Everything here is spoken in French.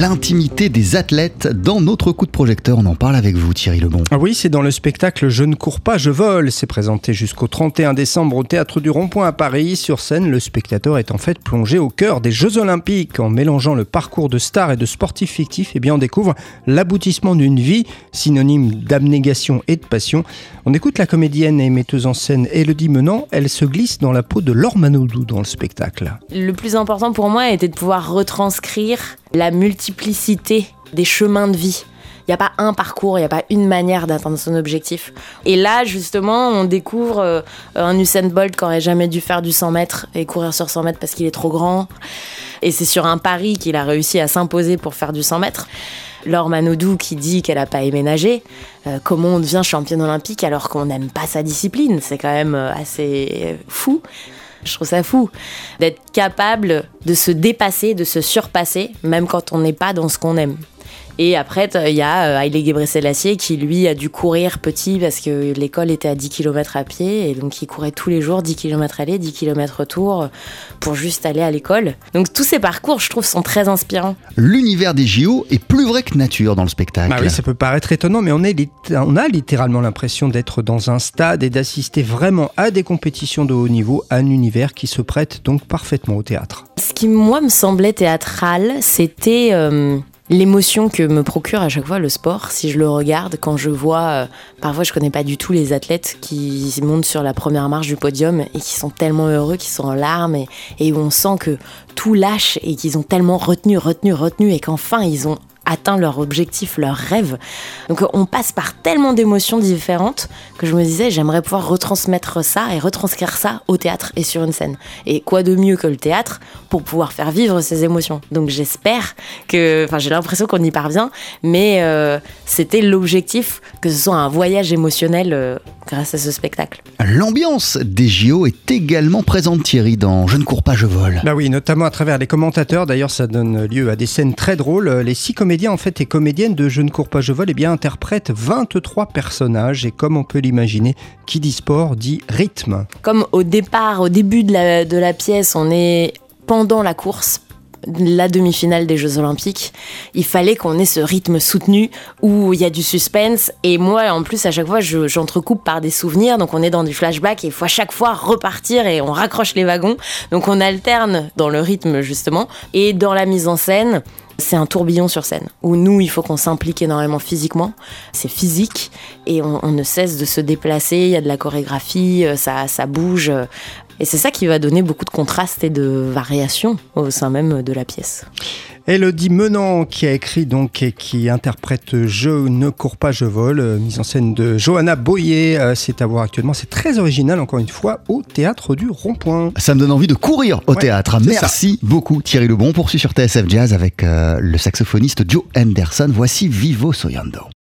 l'intimité des athlètes. Dans notre coup de projecteur, on en parle avec vous Thierry Lebon. Ah oui, c'est dans le spectacle Je ne cours pas, je vole. C'est présenté jusqu'au 31 décembre au Théâtre du Rond-Point à Paris. Sur scène, le spectateur est en fait plongé au cœur des Jeux Olympiques. En mélangeant le parcours de stars et de sportifs fictifs, eh bien on découvre l'aboutissement d'une vie, synonyme d'abnégation et de passion. On écoute la comédienne et metteuse en scène Elodie Menant. Elle se glisse dans la peau de Laure Manodou dans le spectacle. Le plus important pour moi était de pouvoir retranscrire la multiplicité des chemins de vie. Il n'y a pas un parcours, il n'y a pas une manière d'atteindre son objectif. Et là, justement, on découvre euh, un Usain Bolt qui aurait jamais dû faire du 100 mètres et courir sur 100 mètres parce qu'il est trop grand. Et c'est sur un pari qu'il a réussi à s'imposer pour faire du 100 mètres. Laure Manodou qui dit qu'elle n'a pas aimé nager. Euh, comment on devient championne olympique alors qu'on n'aime pas sa discipline? C'est quand même euh, assez fou. Je trouve ça fou d'être capable de se dépasser, de se surpasser, même quand on n'est pas dans ce qu'on aime. Et après, il y a euh, Haile Gebrselassie qui, lui, a dû courir petit parce que l'école était à 10 km à pied. Et donc, il courait tous les jours 10 km aller, 10 km retour pour juste aller à l'école. Donc, tous ces parcours, je trouve, sont très inspirants. L'univers des JO est plus vrai que nature dans le spectacle. Bah oui, ça peut paraître étonnant, mais on, est, on a littéralement l'impression d'être dans un stade et d'assister vraiment à des compétitions de haut niveau, un univers qui se prête donc parfaitement au théâtre. Ce qui, moi, me semblait théâtral, c'était... Euh, l'émotion que me procure à chaque fois le sport, si je le regarde, quand je vois, euh, parfois je connais pas du tout les athlètes qui montent sur la première marche du podium et qui sont tellement heureux, qui sont en larmes et, et où on sent que tout lâche et qu'ils ont tellement retenu, retenu, retenu et qu'enfin ils ont atteint leur objectif, leur rêve. Donc on passe par tellement d'émotions différentes que je me disais j'aimerais pouvoir retransmettre ça et retranscrire ça au théâtre et sur une scène. Et quoi de mieux que le théâtre pour pouvoir faire vivre ces émotions? Donc j'espère que, enfin j'ai l'impression qu'on y parvient, mais euh, c'était l'objectif que ce soit un voyage émotionnel euh, grâce à ce spectacle. L'ambiance des JO est également présente Thierry dans Je ne cours pas, je vole. Bah oui, notamment à travers les commentateurs. D'ailleurs, ça donne lieu à des scènes très drôles. Les six comédiens en fait et comédiennes de Je ne cours pas, je vole, eh bien interprètent 23 personnages et comme on peut l'imaginer, qui dit sport dit rythme. Comme au départ, au début de la, de la pièce, on est pendant la course la demi-finale des Jeux Olympiques, il fallait qu'on ait ce rythme soutenu où il y a du suspense. Et moi, en plus, à chaque fois, j'entrecoupe par des souvenirs. Donc, on est dans du flashback et il faut à chaque fois repartir et on raccroche les wagons. Donc, on alterne dans le rythme, justement. Et dans la mise en scène, c'est un tourbillon sur scène où nous, il faut qu'on s'implique énormément physiquement. C'est physique et on, ne cesse de se déplacer. Il y a de la chorégraphie, euh, ça, ça bouge. Et c'est ça qui va donner beaucoup de contraste et de variation au sein même de la pièce. Elodie Menant qui a écrit donc et qui interprète Je ne cours pas, je vole, euh, mise en scène de Johanna Boyer. Euh, c'est à voir actuellement, c'est très original encore une fois au théâtre du Rond-Point. Ça me donne envie de courir au théâtre. Merci beaucoup Thierry Lebon. On poursuit sur TSF Jazz avec euh, le saxophoniste Joe Henderson. Voici Vivo Soyando.